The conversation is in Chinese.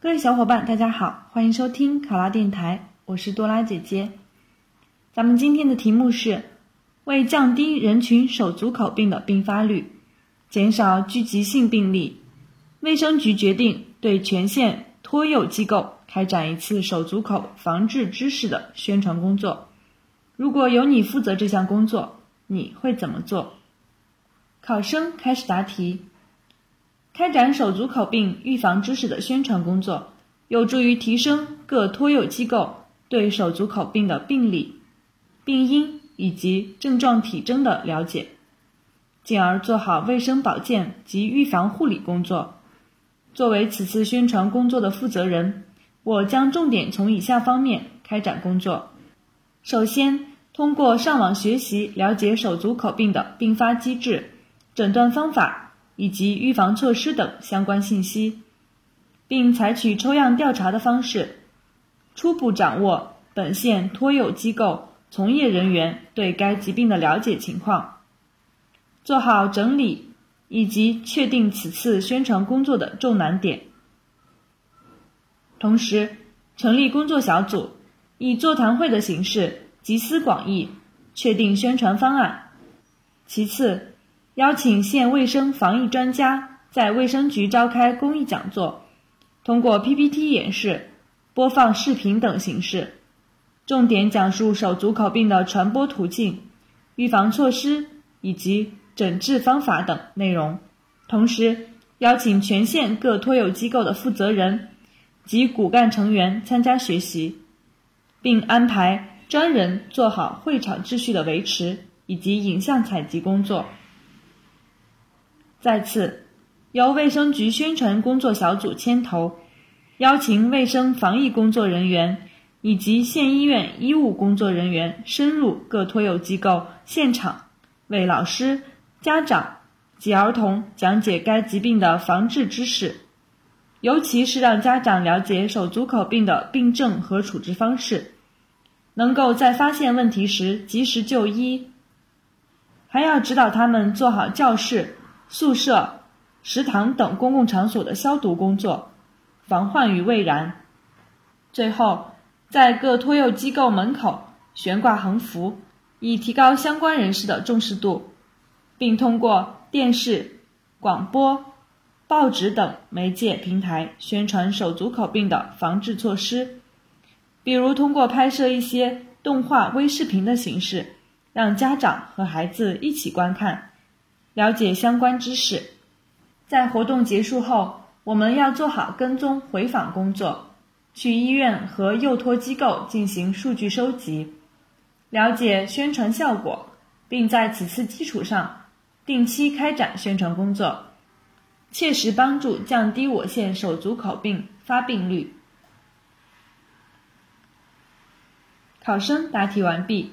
各位小伙伴，大家好，欢迎收听考拉电台，我是多拉姐姐。咱们今天的题目是：为降低人群手足口病的并发率，减少聚集性病例，卫生局决定对全县托幼机构开展一次手足口防治知识的宣传工作。如果由你负责这项工作，你会怎么做？考生开始答题。开展手足口病预防知识的宣传工作，有助于提升各托幼机构对手足口病的病理、病因以及症状体征的了解，进而做好卫生保健及预防护理工作。作为此次宣传工作的负责人，我将重点从以下方面开展工作：首先，通过上网学习了解手足口病的并发机制、诊断方法。以及预防措施等相关信息，并采取抽样调查的方式，初步掌握本县托幼机构从业人员对该疾病的了解情况，做好整理以及确定此次宣传工作的重难点。同时，成立工作小组，以座谈会的形式集思广益，确定宣传方案。其次，邀请县卫生防疫专家在卫生局召开公益讲座，通过 PPT 演示、播放视频等形式，重点讲述手足口病的传播途径、预防措施以及诊治方法等内容。同时，邀请全县各托幼机构的负责人及骨干成员参加学习，并安排专人做好会场秩序的维持以及影像采集工作。再次，由卫生局宣传工作小组牵头，邀请卫生防疫工作人员以及县医院医务工作人员深入各托幼机构现场，为老师、家长及儿童讲解该疾病的防治知识，尤其是让家长了解手足口病的病症和处置方式，能够在发现问题时及时就医，还要指导他们做好教室。宿舍、食堂等公共场所的消毒工作，防患于未然。最后，在各托幼机构门口悬挂横幅，以提高相关人士的重视度，并通过电视、广播、报纸等媒介平台宣传手足口病的防治措施，比如通过拍摄一些动画微视频的形式，让家长和孩子一起观看。了解相关知识，在活动结束后，我们要做好跟踪回访工作，去医院和幼托机构进行数据收集，了解宣传效果，并在此次基础上定期开展宣传工作，切实帮助降低我县手足口病发病率。考生答题完毕。